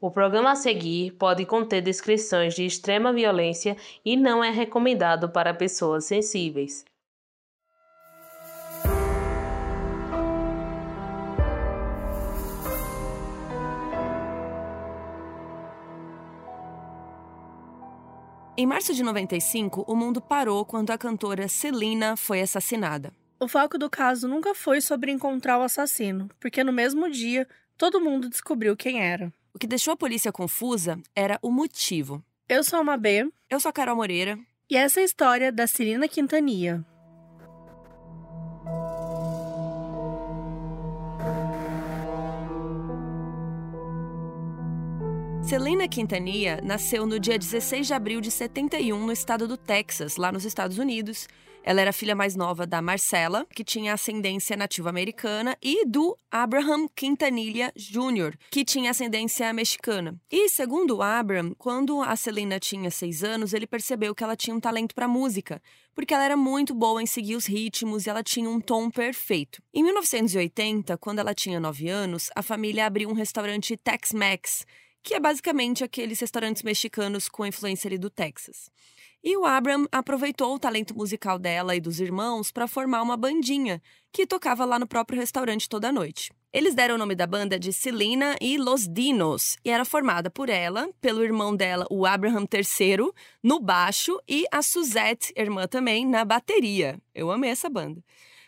O programa a seguir pode conter descrições de extrema violência e não é recomendado para pessoas sensíveis. Em março de 95, o mundo parou quando a cantora Selena foi assassinada. O foco do caso nunca foi sobre encontrar o assassino, porque no mesmo dia todo mundo descobriu quem era. O que deixou a polícia confusa era o motivo. Eu sou a Mabê. Eu sou a Carol Moreira. E essa é a história da Celina Quintanilha. Selena Quintanilha nasceu no dia 16 de abril de 71 no estado do Texas, lá nos Estados Unidos. Ela era filha mais nova da Marcela, que tinha ascendência nativa americana, e do Abraham Quintanilha Jr., que tinha ascendência mexicana. E, segundo Abraham, quando a Selena tinha seis anos, ele percebeu que ela tinha um talento para música, porque ela era muito boa em seguir os ritmos e ela tinha um tom perfeito. Em 1980, quando ela tinha nove anos, a família abriu um restaurante Tex-Mex que é basicamente aqueles restaurantes mexicanos com influência ali do Texas. E o Abram aproveitou o talento musical dela e dos irmãos para formar uma bandinha que tocava lá no próprio restaurante toda noite. Eles deram o nome da banda de Celina e Los Dinos e era formada por ela, pelo irmão dela, o Abraham III, no baixo e a Suzette, irmã também, na bateria. Eu amei essa banda.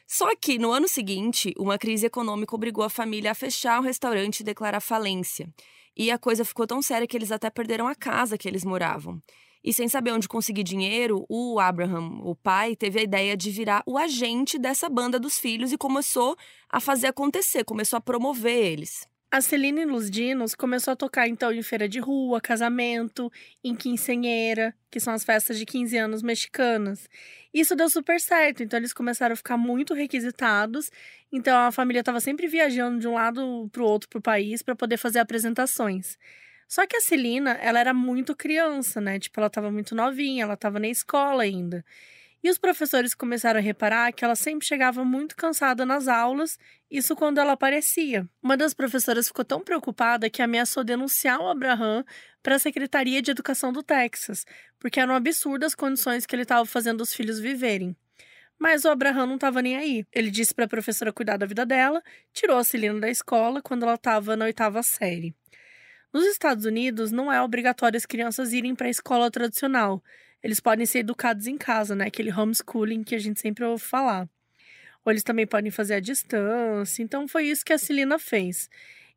Só que no ano seguinte, uma crise econômica obrigou a família a fechar o restaurante e declarar falência. E a coisa ficou tão séria que eles até perderam a casa que eles moravam. E sem saber onde conseguir dinheiro, o Abraham, o pai, teve a ideia de virar o agente dessa banda dos filhos e começou a fazer acontecer, começou a promover eles. A Celine Los Dinos começou a tocar então em feira de rua, casamento, em quinceanheira, que são as festas de 15 anos mexicanas. Isso deu super certo, então eles começaram a ficar muito requisitados. Então a família estava sempre viajando de um lado para o outro pro país para poder fazer apresentações. Só que a Celina, ela era muito criança, né? Tipo, ela estava muito novinha, ela estava na escola ainda. E os professores começaram a reparar que ela sempre chegava muito cansada nas aulas, isso quando ela aparecia. Uma das professoras ficou tão preocupada que ameaçou denunciar o Abraham para a Secretaria de Educação do Texas, porque eram absurdas as condições que ele estava fazendo os filhos viverem. Mas o Abraham não estava nem aí. Ele disse para a professora cuidar da vida dela, tirou a Celina da escola quando ela estava na oitava série. Nos Estados Unidos, não é obrigatório as crianças irem para a escola tradicional eles podem ser educados em casa, né? Aquele homeschooling que a gente sempre ouve falar. Ou eles também podem fazer à distância. Então foi isso que a Celina fez.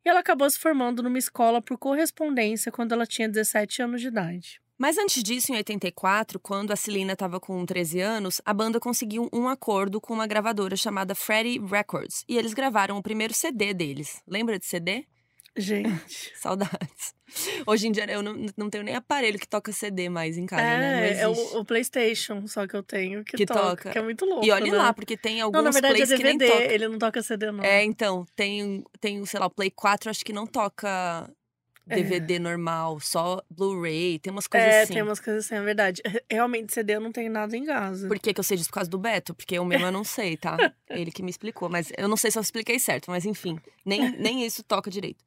E ela acabou se formando numa escola por correspondência quando ela tinha 17 anos de idade. Mas antes disso, em 84, quando a Celina estava com 13 anos, a banda conseguiu um acordo com uma gravadora chamada Freddie Records. E eles gravaram o primeiro CD deles. Lembra de CD? Gente. Saudades. Hoje em dia eu não, não tenho nem aparelho que toca CD mais em casa, é, né? É o, o, PlayStation só que eu tenho que, que toca, toca, Que é muito louco. E olha né? lá, porque tem alguns não, na verdade, plays é DVD, que nem toca. ele não toca CD, não. É, então, tem, tem, sei lá, o Play 4, acho que não toca DVD é. normal, só Blu-ray, tem umas coisas é, assim. É, tem umas coisas assim, é verdade. Realmente, CD eu não tenho nada em casa. Por que, que eu sei disso? Por causa do Beto? Porque eu mesmo eu não sei, tá? Ele que me explicou, mas eu não sei se eu expliquei certo, mas enfim, nem, nem isso toca direito.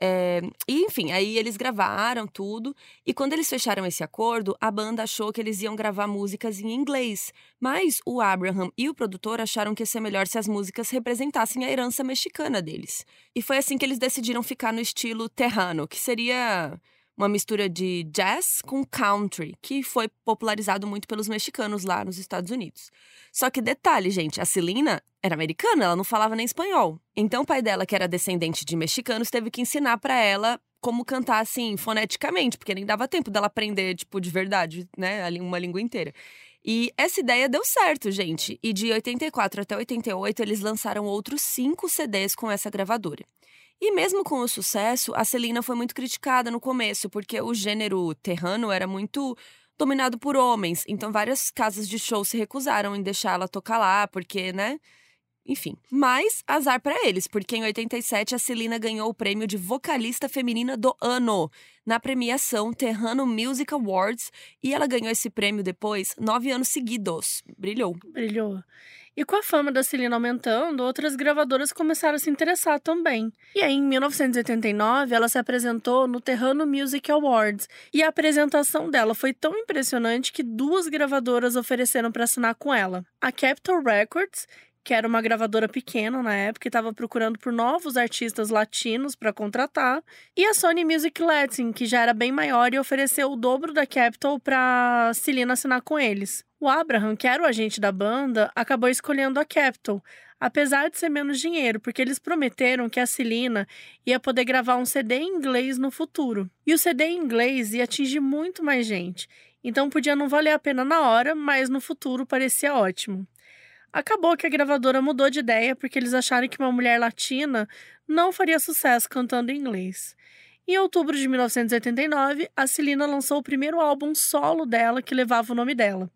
É, e enfim, aí eles gravaram tudo. E quando eles fecharam esse acordo, a banda achou que eles iam gravar músicas em inglês. Mas o Abraham e o produtor acharam que ia ser melhor se as músicas representassem a herança mexicana deles. E foi assim que eles decidiram ficar no estilo terrano, que seria uma mistura de jazz com country, que foi popularizado muito pelos mexicanos lá nos Estados Unidos. Só que detalhe, gente, a Celina era americana, ela não falava nem espanhol. Então o pai dela, que era descendente de mexicanos, teve que ensinar para ela como cantar assim foneticamente, porque nem dava tempo dela aprender tipo de verdade, né, uma língua inteira. E essa ideia deu certo, gente. E de 84 até 88 eles lançaram outros cinco CDs com essa gravadora. E mesmo com o sucesso, a Celina foi muito criticada no começo, porque o gênero terrano era muito dominado por homens. Então várias casas de show se recusaram em deixar ela tocar lá, porque, né? Enfim. Mas azar para eles, porque em 87 a Celina ganhou o prêmio de vocalista feminina do ano na premiação Terrano Music Awards e ela ganhou esse prêmio depois nove anos seguidos. Brilhou. Brilhou. E com a fama da Celina aumentando, outras gravadoras começaram a se interessar também. E aí, em 1989, ela se apresentou no Terrano Music Awards. E a apresentação dela foi tão impressionante que duas gravadoras ofereceram para assinar com ela: a Capitol Records, que era uma gravadora pequena na época e estava procurando por novos artistas latinos para contratar, e a Sony Music Latin, que já era bem maior e ofereceu o dobro da Capitol para Celina assinar com eles. O Abraham, que era o agente da banda, acabou escolhendo a Capitol, apesar de ser menos dinheiro, porque eles prometeram que a Celina ia poder gravar um CD em inglês no futuro. E o CD em inglês ia atingir muito mais gente, então podia não valer a pena na hora, mas no futuro parecia ótimo. Acabou que a gravadora mudou de ideia porque eles acharam que uma mulher latina não faria sucesso cantando em inglês. Em outubro de 1989, a Celina lançou o primeiro álbum solo dela que levava o nome dela.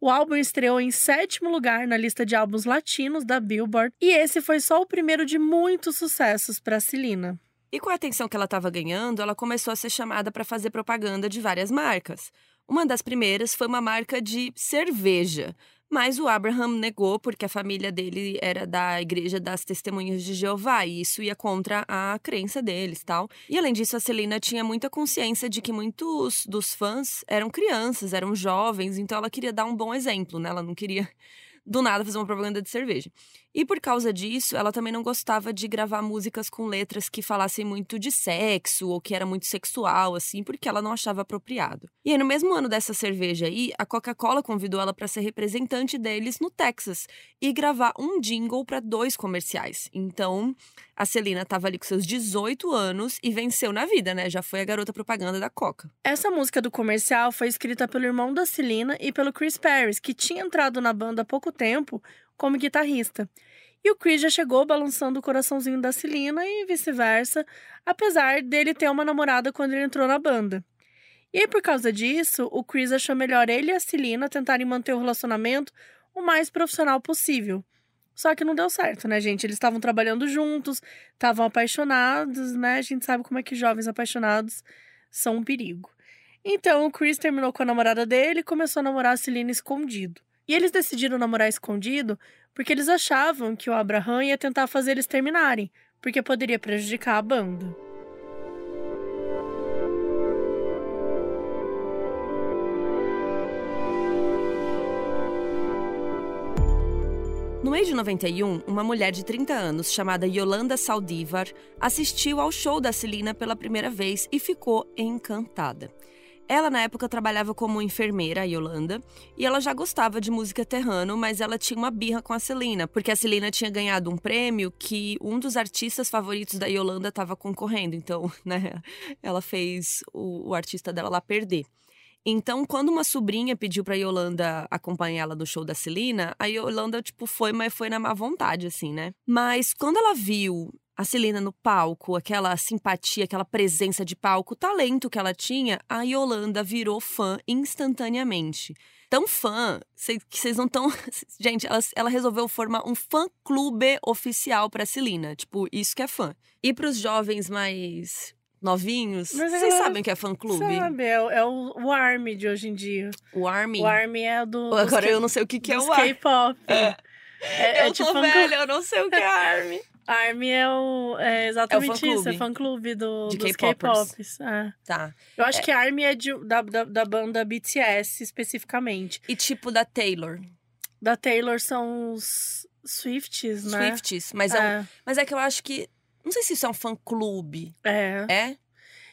O álbum estreou em sétimo lugar na lista de álbuns latinos da Billboard, e esse foi só o primeiro de muitos sucessos para Celina. E com a atenção que ela estava ganhando, ela começou a ser chamada para fazer propaganda de várias marcas. Uma das primeiras foi uma marca de cerveja, mas o Abraham negou porque a família dele era da Igreja das Testemunhas de Jeová e isso ia contra a crença deles, tal. E além disso, a Celina tinha muita consciência de que muitos dos fãs eram crianças, eram jovens, então ela queria dar um bom exemplo, né? Ela não queria do nada fazer uma propaganda de cerveja. E por causa disso, ela também não gostava de gravar músicas com letras que falassem muito de sexo ou que era muito sexual, assim, porque ela não achava apropriado. E aí, no mesmo ano dessa cerveja aí, a Coca-Cola convidou ela para ser representante deles no Texas e gravar um jingle para dois comerciais. Então, a Celina estava ali com seus 18 anos e venceu na vida, né? Já foi a garota propaganda da Coca. Essa música do comercial foi escrita pelo irmão da Celina e pelo Chris Paris, que tinha entrado na banda há pouco tempo como guitarrista. E o Chris já chegou balançando o coraçãozinho da Celina e vice-versa, apesar dele ter uma namorada quando ele entrou na banda. E aí, por causa disso, o Chris achou melhor ele e a Celina tentarem manter o relacionamento o mais profissional possível. Só que não deu certo, né, gente? Eles estavam trabalhando juntos, estavam apaixonados, né? A gente sabe como é que jovens apaixonados são um perigo. Então, o Chris terminou com a namorada dele e começou a namorar a Celina escondido. E eles decidiram namorar escondido porque eles achavam que o Abraham ia tentar fazer eles terminarem, porque poderia prejudicar a banda. No mês de 91, uma mulher de 30 anos chamada Yolanda Saldivar assistiu ao show da Celina pela primeira vez e ficou encantada. Ela, na época, trabalhava como enfermeira, a Yolanda, e ela já gostava de música terrano, mas ela tinha uma birra com a Celina, porque a Celina tinha ganhado um prêmio que um dos artistas favoritos da Yolanda estava concorrendo. Então, né, ela fez o, o artista dela lá perder. Então, quando uma sobrinha pediu pra Yolanda acompanhar ela no show da Celina, a Yolanda, tipo, foi, mas foi na má vontade, assim, né? Mas quando ela viu a Celina no palco, aquela simpatia, aquela presença de palco, o talento que ela tinha, a Yolanda virou fã instantaneamente. Tão fã que vocês não estão. Gente, ela, ela, resolveu formar um fã-clube oficial pra Celina. Tipo, isso que é fã. E pros jovens mais novinhos, vocês sabem o que é fã-clube? Sabe, é, é, o, o ARMY de hoje em dia. O ARMY? O ARMY é do. Agora eu não sei o que, que é o ARMY. K-pop. É. É, eu é tô tipo velha, eu não sei o que é ARMY. ARMY é, o, é exatamente é isso, é fã-clube do, de dos K-popers. É. Tá. Eu acho é. que ARMY é de, da, da, da banda BTS especificamente. E tipo da Taylor? Da Taylor são os Swifties, né? Swifties, mas é. Um, É. mas é que eu acho que não sei se isso é um fã-clube. É. É?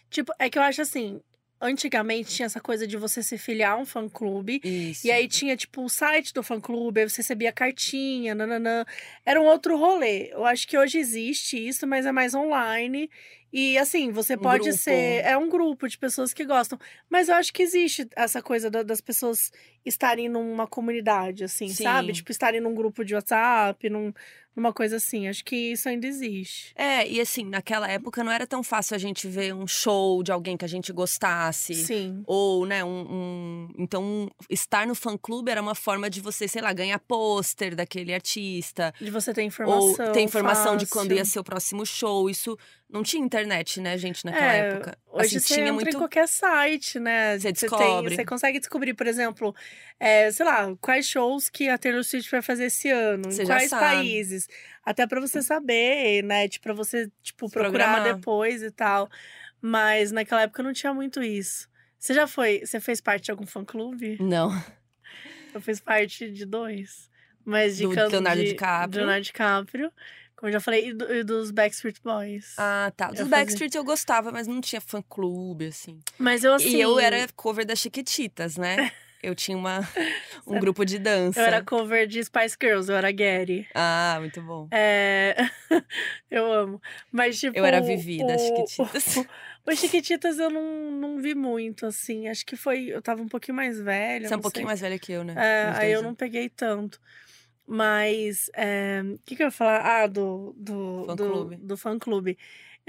Tipo, é que eu acho assim, antigamente tinha essa coisa de você se filiar a um fã-clube. Isso. E aí tinha, tipo, o site do fã-clube, aí você recebia cartinha, nananã. Era um outro rolê. Eu acho que hoje existe isso, mas é mais online. E assim, você Um pode grupo. ser. É um grupo de pessoas que gostam. Mas eu acho que existe essa coisa da- das pessoas estarem numa comunidade, assim, sabe? Sim. Tipo, estarem num grupo de WhatsApp, num, numa coisa assim. Acho que isso ainda existe. É, e assim, naquela época não era tão fácil a gente ver um show de alguém que a gente gostasse. Sim. Ou, né, um, um- Então, estar no fã-clube era uma forma de você, sei lá, ganhar pôster daquele artista. De você ter informação. ou ter informação de quando ia fácil. ser o próximo show. Isso não tinha internet, né, gente, naquela É, época. Hoje assim, você tinha entra muito. em qualquer site, né? Você descobre. Você consegue descobrir, por exemplo, é, sei lá, quais shows que a Taylor Swift vai fazer esse ano, Você em quais países. Até pra você saber, né? Tipo, pra você, tipo, Se procurar programar. depois e tal. Mas naquela época não tinha muito isso. Você já foi. Você fez parte de algum fã-clube? Não. Eu fiz parte de dois. Mas de Do Leonardo de, DiCaprio. de Leonardo DiCaprio. Como eu já falei, e, do- e dos Backstreet Boys. Ah, tá. Eu Dos fazia. Backstreet eu gostava, mas não tinha fã-clube, assim. Mas eu assim. E eu era cover das Chiquititas, né? Eu tinha uma, um grupo de dança. Eu era cover de Spice Girls, eu era Gary. Ah, muito bom. É... eu amo. Mas, tipo. Eu era Vivi das o- Chiquititas. Os Chiquititas eu não, não vi muito, assim. Acho que foi. Eu tava um pouquinho mais velha. Você é um pouquinho sei. mais velha que eu, né? É, aí eu não peguei tanto. Mas. é, O que, que eu ia falar? Ah, do. Do Fã-clube. Do, do fã-clube.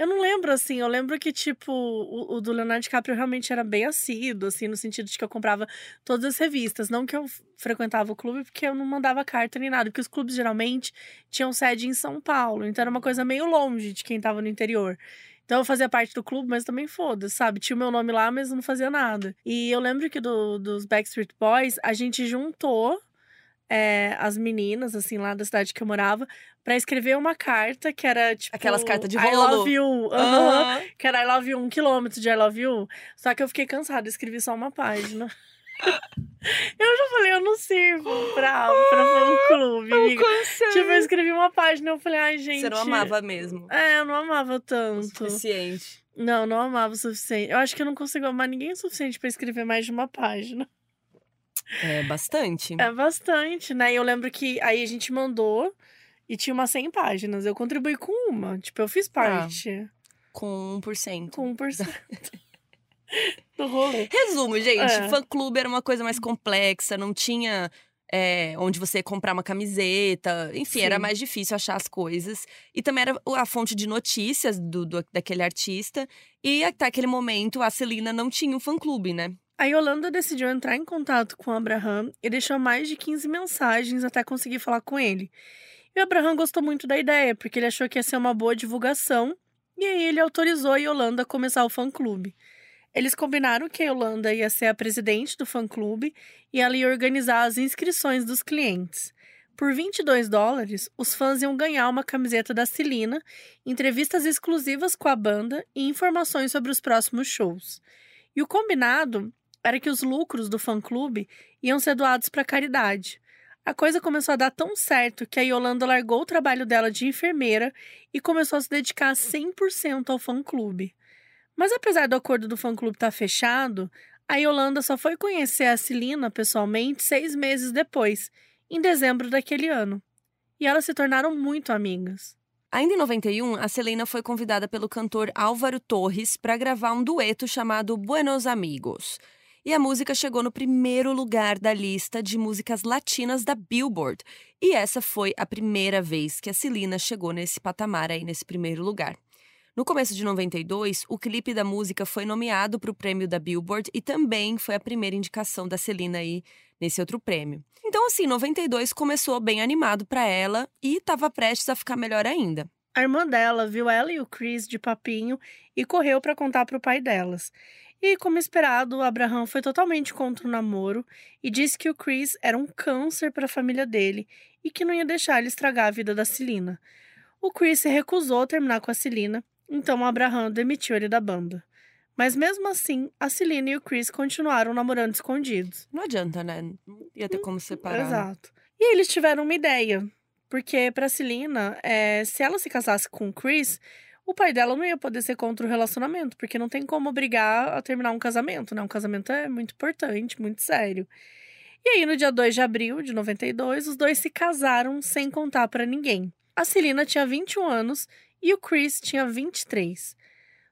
Eu não lembro, assim. Eu lembro que, tipo, o, o do Leonardo DiCaprio realmente era bem assíduo, assim, no sentido de que eu comprava todas as revistas. Não que eu frequentava o clube, porque eu não mandava carta nem nada. Porque os clubes geralmente tinham sede em São Paulo. Então era uma coisa meio longe de quem tava no interior. Então eu fazia parte do clube, mas também foda, sabe? Tinha o meu nome lá, mas não fazia nada. E eu lembro que do, dos Backstreet Boys, a gente juntou é, as meninas, assim, lá da cidade que eu morava, pra escrever uma carta que era tipo. Aquelas cartas de I rolo. love you. aham, Aham. Que era I love you, um quilômetro de I love you. Só que eu fiquei cansada, escrevi só uma página. eu já falei, eu não sirvo pra, pra fã-clube, amiga. Tipo, eu escrevi uma página, eu falei, ai, gente. Você não amava mesmo. É, eu não amava O tanto. suficiente. Não, não amava o suficiente. Eu acho que eu não consigo amar ninguém o suficiente pra escrever mais de uma página. É bastante. É bastante, né? E eu lembro que aí a gente mandou e tinha umas 100 páginas. Eu contribuí com uma. Tipo, eu fiz parte. Com 1%. Com 1%. do rolê. Resumo, gente. É. Fã-clube era uma coisa mais complexa, não tinha é, onde você comprar uma camiseta. Enfim, era Sim. mais difícil achar as coisas. E também era a fonte de notícias do, do- daquele artista. E até aquele momento, a Celina não tinha um fã-clube, né? A Yolanda decidiu entrar em contato com Abraham e deixou mais de 15 mensagens até conseguir falar com ele. E o Abraham gostou muito da ideia, porque ele achou que ia ser uma boa divulgação, e aí ele autorizou a Yolanda a começar o fã-clube. Eles combinaram que a Yolanda ia ser a presidente do fã-clube e ela ia organizar as inscrições dos clientes. Por 22 dólares, os fãs iam ganhar uma camiseta da Celina, entrevistas exclusivas com a banda e informações sobre os próximos shows. E o combinado era que os lucros do fã-clube iam ser doados para caridade. A coisa começou a dar tão certo que a Yolanda largou o trabalho dela de enfermeira e começou a se dedicar 100% ao fã-clube. Mas apesar do acordo do fã-clube estar fechado, a Yolanda só foi conhecer a Celina pessoalmente seis meses depois, em dezembro daquele ano. E elas se tornaram muito amigas. Ainda em 91, a Selena foi convidada pelo cantor Álvaro Torres para gravar um dueto chamado Buenos Amigos. E a música chegou no primeiro lugar da lista de músicas latinas da Billboard. E essa foi a primeira vez que a Celina chegou nesse patamar aí, nesse primeiro lugar. No começo de 92, o clipe da música foi nomeado para o prêmio da Billboard e também foi a primeira indicação da Celina aí nesse outro prêmio. Então, assim, 92 começou bem animado para ela e estava prestes a ficar melhor ainda. A irmã dela viu ela e o Chris de papinho e correu para contar para o pai delas. E, como esperado, o Abraham foi totalmente contra o namoro e disse que o Chris era um câncer para a família dele e que não ia deixar ele estragar a vida da Celina. O Chris se recusou a terminar com a Celina, então o Abraham demitiu ele da banda. Mas mesmo assim, a Celina e o Chris continuaram namorando escondidos. Não adianta, né? Não ia ter como separar. né? Exato. E eles tiveram uma ideia. Porque pra Celina, é, se ela se casasse com o Chris, o pai dela não ia poder ser contra o relacionamento, porque não tem como obrigar a terminar um casamento, né? Um casamento é muito importante, muito sério. E aí, no dia 2 de abril de 92, os dois se casaram sem contar pra ninguém. A Celina tinha 21 anos e o Chris tinha 23.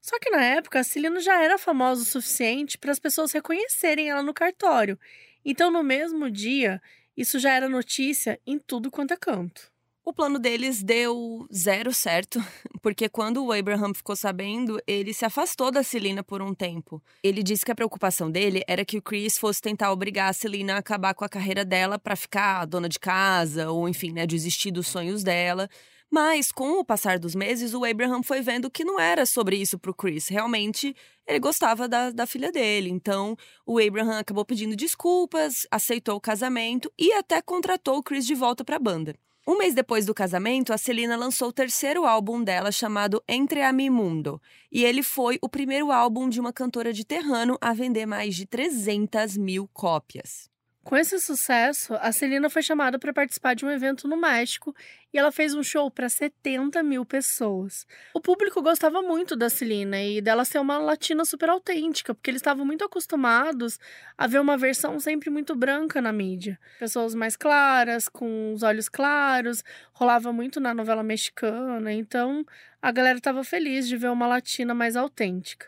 Só que na época a Celina já era famosa o suficiente para as pessoas reconhecerem ela no cartório. Então, no mesmo dia, isso já era notícia em tudo quanto é canto. O plano deles deu zero certo, porque quando o Abraham ficou sabendo, ele se afastou da Celina por um tempo. Ele disse que a preocupação dele era que o Chris fosse tentar obrigar a Celina a acabar com a carreira dela para ficar dona de casa, ou enfim, né, desistir dos sonhos dela. Mas, com o passar dos meses, o Abraham foi vendo que não era sobre isso pro Chris. Realmente, ele gostava da, da filha dele. Então, o Abraham acabou pedindo desculpas, aceitou o casamento e até contratou o Chris de volta para a banda. Um mês depois do casamento, a Celina lançou o terceiro álbum dela, chamado Entre a Mi Mundo. E ele foi o primeiro álbum de uma cantora de terrano a vender mais de 300 mil cópias. Com esse sucesso, a Celina foi chamada para participar de um evento no México e ela fez um show para 70 mil pessoas. O público gostava muito da Celina e dela ser uma latina super autêntica, porque eles estavam muito acostumados a ver uma versão sempre muito branca na mídia. Pessoas mais claras, com os olhos claros, rolava muito na novela mexicana, então a galera estava feliz de ver uma latina mais autêntica.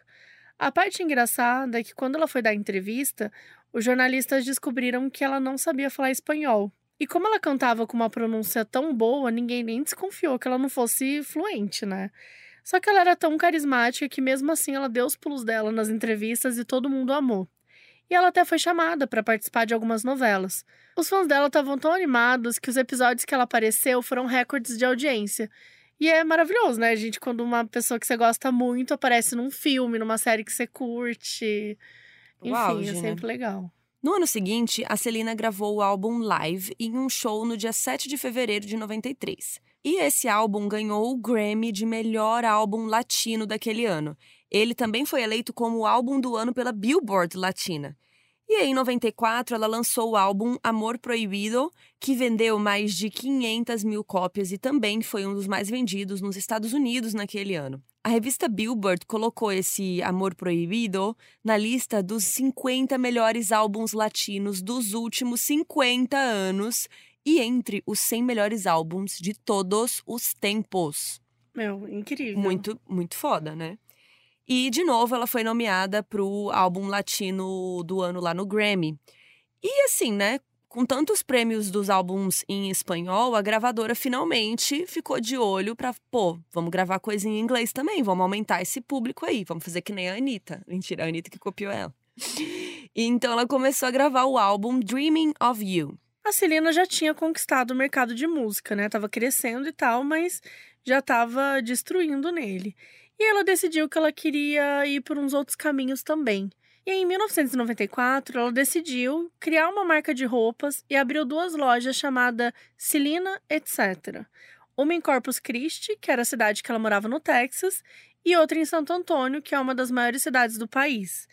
A parte engraçada é que quando ela foi dar entrevista, os jornalistas descobriram que ela não sabia falar espanhol. E como ela cantava com uma pronúncia tão boa, ninguém nem desconfiou que ela não fosse fluente, né? Só que ela era tão carismática que mesmo assim ela deu os pulos dela nas entrevistas e todo mundo amou. E ela até foi chamada para participar de algumas novelas. Os fãs dela estavam tão animados que os episódios que ela apareceu foram recordes de audiência. E é maravilhoso, né, gente, quando uma pessoa que você gosta muito aparece num filme, numa série que você curte. Enfim, auge, é sempre né? legal. No ano seguinte, a Celina gravou o álbum Live em um show no dia 7 de fevereiro de 93. E esse álbum ganhou o Grammy de melhor álbum latino daquele ano. Ele também foi eleito como o álbum do ano pela Billboard Latina. E aí, em 94, ela lançou o álbum Amor Proibido, que vendeu mais de 500 mil cópias e também foi um dos mais vendidos nos Estados Unidos naquele ano. A revista Billboard colocou esse Amor Proibido na lista dos 50 melhores álbuns latinos dos últimos 50 anos e entre os 100 melhores álbuns de todos os tempos. Meu, incrível. Muito, muito foda, né? E, de novo, ela foi nomeada para o álbum latino do ano lá no Grammy. E, assim, né? Com tantos prêmios dos álbuns em espanhol, a gravadora finalmente ficou de olho para, pô, vamos gravar coisa em inglês também, vamos aumentar esse público aí, vamos fazer que nem a Anitta. Mentira, a Anitta que copiou ela. E então ela começou a gravar o álbum Dreaming of You. A Celina já tinha conquistado o mercado de música, né? Tava crescendo e tal, mas já tava destruindo nele. E ela decidiu que ela queria ir por uns outros caminhos também. E em 1994, ela decidiu criar uma marca de roupas e abriu duas lojas chamadas Celina Etc. Uma em Corpus Christi, que era a cidade que ela morava no Texas, e outra em Santo Antônio, que é uma das maiores cidades do país.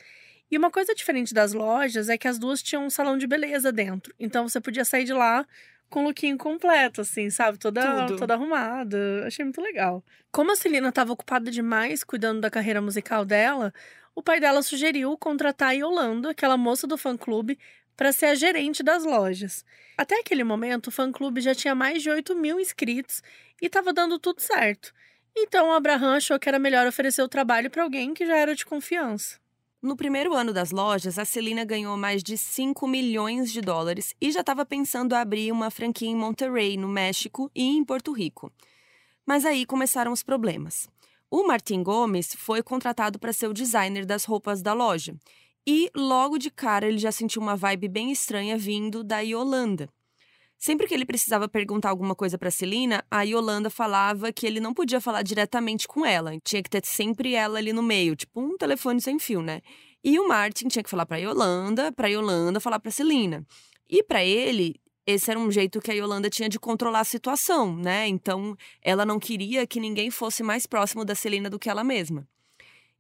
E uma coisa diferente das lojas é que as duas tinham um salão de beleza dentro. Então você podia sair de lá com o lookinho completo, assim, sabe? Toda, toda arrumada. Achei muito legal. Como a Celina estava ocupada demais cuidando da carreira musical dela, o pai dela sugeriu contratar a Yolanda, aquela moça do fã-clube, para ser a gerente das lojas. Até aquele momento, o fã-clube já tinha mais de 8 mil inscritos e estava dando tudo certo. Então, o Abraham achou que era melhor oferecer o trabalho para alguém que já era de confiança. No primeiro ano das lojas, a Celina ganhou mais de 5 milhões de dólares e já estava pensando em abrir uma franquia em Monterrey, no México, e em Porto Rico. Mas aí começaram os problemas. O Martin Gomes foi contratado para ser o designer das roupas da loja. E logo de cara ele já sentiu uma vibe bem estranha vindo da Yolanda. Sempre que ele precisava perguntar alguma coisa para Celina, a Yolanda falava que ele não podia falar diretamente com ela, tinha que ter sempre ela ali no meio, tipo um telefone sem fio, né? E o Martin tinha que falar para Yolanda, para Yolanda falar para Celina. E para ele, esse era um jeito que a Yolanda tinha de controlar a situação, né? Então, ela não queria que ninguém fosse mais próximo da Celina do que ela mesma.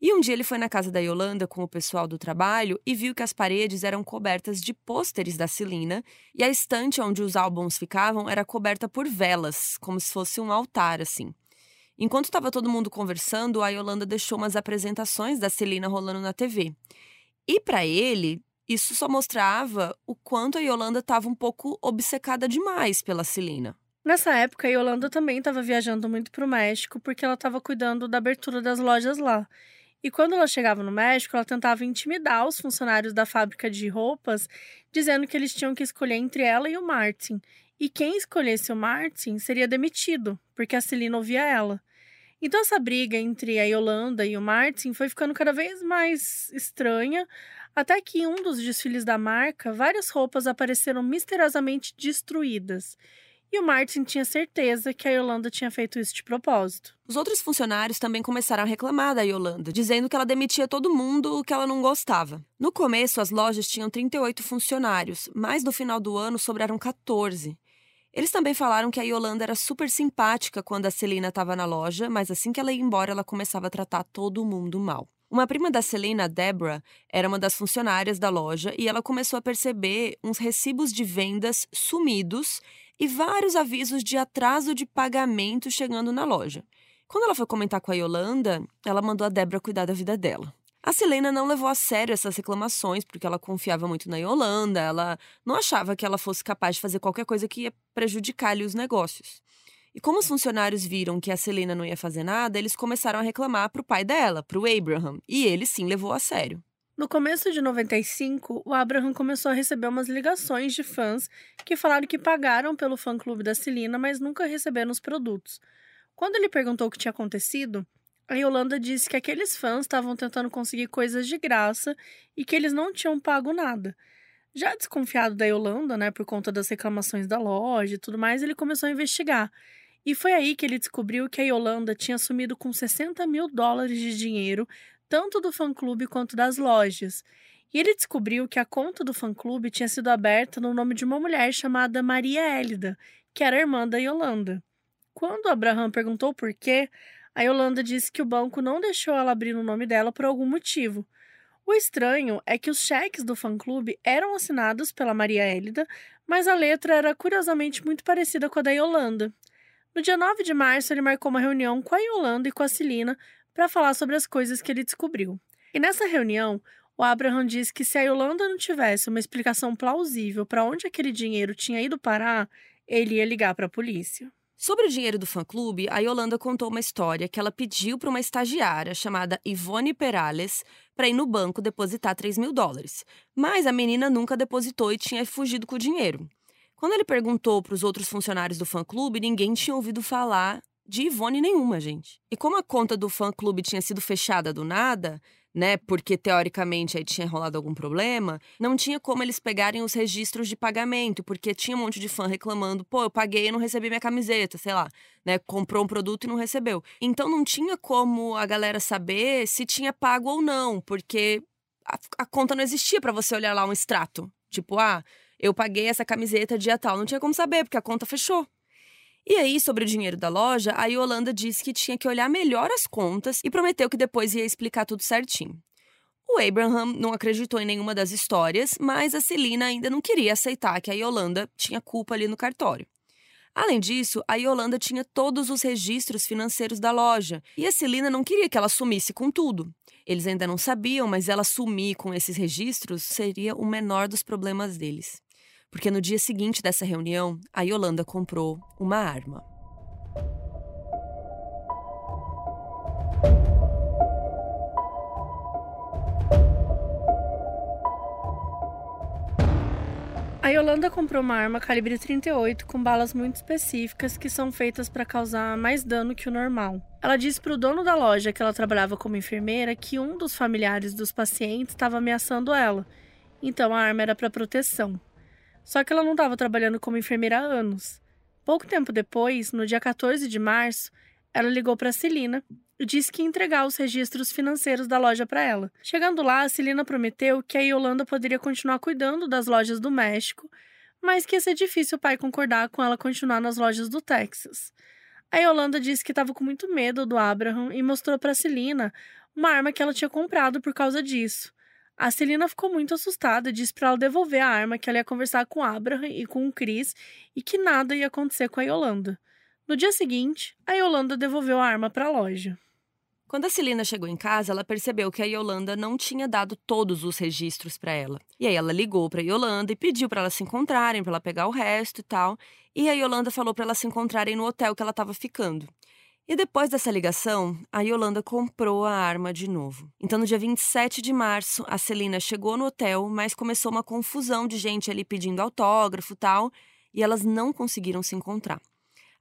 E um dia ele foi na casa da Yolanda com o pessoal do trabalho e viu que as paredes eram cobertas de pôsteres da Celina e a estante onde os álbuns ficavam era coberta por velas, como se fosse um altar assim. Enquanto estava todo mundo conversando, a Yolanda deixou umas apresentações da Celina rolando na TV. E para ele, isso só mostrava o quanto a Yolanda estava um pouco obcecada demais pela Celina. Nessa época, a Yolanda também estava viajando muito para o México porque ela estava cuidando da abertura das lojas lá. E quando ela chegava no México, ela tentava intimidar os funcionários da fábrica de roupas, dizendo que eles tinham que escolher entre ela e o Martin. E quem escolhesse o Martin seria demitido, porque a Celina ouvia ela. Então essa briga entre a Yolanda e o Martin foi ficando cada vez mais estranha, até que em um dos desfiles da marca, várias roupas apareceram misteriosamente destruídas. E o Martin tinha certeza que a Yolanda tinha feito isso de propósito. Os outros funcionários também começaram a reclamar da Yolanda, dizendo que ela demitia todo mundo que ela não gostava. No começo, as lojas tinham 38 funcionários, mas no final do ano sobraram 14. Eles também falaram que a Yolanda era super simpática quando a Celina estava na loja, mas assim que ela ia embora, ela começava a tratar todo mundo mal. Uma prima da Celina, Deborah, era uma das funcionárias da loja e ela começou a perceber uns recibos de vendas sumidos e vários avisos de atraso de pagamento chegando na loja. Quando ela foi comentar com a Yolanda, ela mandou a Débora cuidar da vida dela. A Selena não levou a sério essas reclamações, porque ela confiava muito na Yolanda, ela não achava que ela fosse capaz de fazer qualquer coisa que ia prejudicar-lhe os negócios. E como os funcionários viram que a Selena não ia fazer nada, eles começaram a reclamar para o pai dela, para o Abraham, e ele sim levou a sério. No começo de 95, o Abraham começou a receber umas ligações de fãs que falaram que pagaram pelo fã-clube da Celina, mas nunca receberam os produtos. Quando ele perguntou o que tinha acontecido, a Yolanda disse que aqueles fãs estavam tentando conseguir coisas de graça e que eles não tinham pago nada. Já desconfiado da Yolanda, né, por conta das reclamações da loja e tudo mais, ele começou a investigar. E foi aí que ele descobriu que a Yolanda tinha sumido com 60 mil dólares de dinheiro tanto do fã-clube quanto das lojas. E ele descobriu que a conta do fã-clube tinha sido aberta no nome de uma mulher chamada Maria Hélida, que era irmã da Yolanda. Quando Abraham perguntou por quê, a Yolanda disse que o banco não deixou ela abrir o nome dela por algum motivo. O estranho é que os cheques do fã-clube eram assinados pela Maria Hélida, mas a letra era curiosamente muito parecida com a da Yolanda. No dia 9 de março, ele marcou uma reunião com a Yolanda e com a Celina para falar sobre as coisas que ele descobriu. E nessa reunião, o Abraham disse que se a Yolanda não tivesse uma explicação plausível para onde aquele dinheiro tinha ido parar, ele ia ligar para a polícia. Sobre o dinheiro do fã-clube, a Yolanda contou uma história que ela pediu para uma estagiária chamada Ivone Perales para ir no banco depositar 3 mil dólares. Mas a menina nunca depositou e tinha fugido com o dinheiro. Quando ele perguntou para os outros funcionários do fã-clube, ninguém tinha ouvido falar de Ivone nenhuma, gente. E como a conta do fã-clube tinha sido fechada do nada, né, porque teoricamente aí tinha rolado algum problema, não tinha como eles pegarem os registros de pagamento, porque tinha um monte de fã reclamando, pô, eu paguei e não recebi minha camiseta, sei lá, né, comprou um produto e não recebeu. Então não tinha como a galera saber se tinha pago ou não, porque a, a conta não existia para você olhar lá um extrato. Tipo, ah, eu paguei essa camiseta dia tal. Não tinha como saber, porque a conta fechou. E aí, sobre o dinheiro da loja, a Yolanda disse que tinha que olhar melhor as contas e prometeu que depois ia explicar tudo certinho. O Abraham não acreditou em nenhuma das histórias, mas a Celina ainda não queria aceitar que a Yolanda tinha culpa ali no cartório. Além disso, a Yolanda tinha todos os registros financeiros da loja e a Celina não queria que ela sumisse com tudo. Eles ainda não sabiam, mas ela sumir com esses registros seria o menor dos problemas deles porque no dia seguinte dessa reunião, a Yolanda comprou uma arma. A Yolanda comprou uma arma calibre 38 com balas muito específicas que são feitas para causar mais dano que o normal. Ela disse para o dono da loja que ela trabalhava como enfermeira que um dos familiares dos pacientes estava ameaçando ela, então a arma era para proteção. Só que ela não estava trabalhando como enfermeira há anos. Pouco tempo depois, no dia 14 de março, ela ligou para Celina e disse que ia entregar os registros financeiros da loja para ela. Chegando lá, Celina prometeu que a Yolanda poderia continuar cuidando das lojas do México, mas que ia ser difícil o pai concordar com ela continuar nas lojas do Texas. A Yolanda disse que estava com muito medo do Abraham e mostrou para Celina uma arma que ela tinha comprado por causa disso. A Celina ficou muito assustada e disse para ela devolver a arma, que ela ia conversar com Abraham e com o Chris e que nada ia acontecer com a Yolanda. No dia seguinte, a Yolanda devolveu a arma para a loja. Quando a Celina chegou em casa, ela percebeu que a Yolanda não tinha dado todos os registros para ela. E aí ela ligou para a Yolanda e pediu para elas se encontrarem, para ela pegar o resto e tal. E a Yolanda falou para elas se encontrarem no hotel que ela estava ficando. E depois dessa ligação, a Yolanda comprou a arma de novo. Então, no dia 27 de março, a Celina chegou no hotel, mas começou uma confusão de gente ali pedindo autógrafo tal, e elas não conseguiram se encontrar.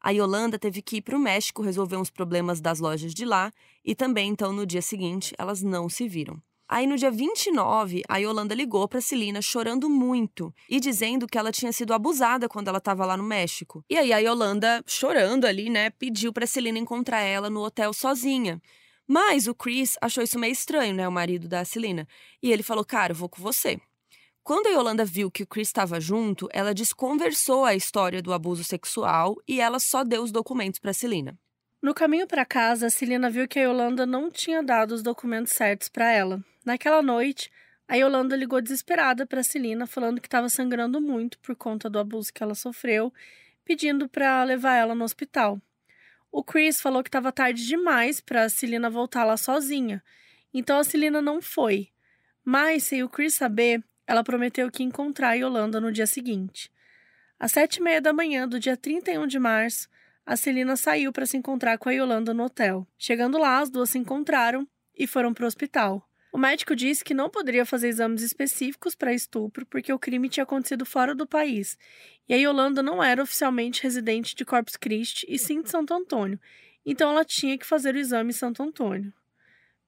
A Yolanda teve que ir para o México resolver uns problemas das lojas de lá, e também, então, no dia seguinte, elas não se viram. Aí no dia 29, a Yolanda ligou para Celina chorando muito e dizendo que ela tinha sido abusada quando ela estava lá no México. E aí a Yolanda, chorando ali, né, pediu para Celina encontrar ela no hotel sozinha. Mas o Chris achou isso meio estranho, né, o marido da Celina. E ele falou: "Cara, eu vou com você". Quando a Yolanda viu que o Chris estava junto, ela desconversou a história do abuso sexual e ela só deu os documentos para Celina. No caminho para casa, Celina viu que a Yolanda não tinha dado os documentos certos para ela. Naquela noite, a Yolanda ligou desesperada para Celina, falando que estava sangrando muito por conta do abuso que ela sofreu, pedindo para levar ela no hospital. O Chris falou que estava tarde demais para Celina voltar lá sozinha, então a Celina não foi. Mas, sem o Chris saber, ela prometeu que ia encontrar a Yolanda no dia seguinte. Às sete e meia da manhã do dia 31 de março, a Celina saiu para se encontrar com a Yolanda no hotel. Chegando lá, as duas se encontraram e foram para o hospital. O médico disse que não poderia fazer exames específicos para estupro porque o crime tinha acontecido fora do país e a Yolanda não era oficialmente residente de Corpus Christi e sim de Santo Antônio, então ela tinha que fazer o exame em Santo Antônio.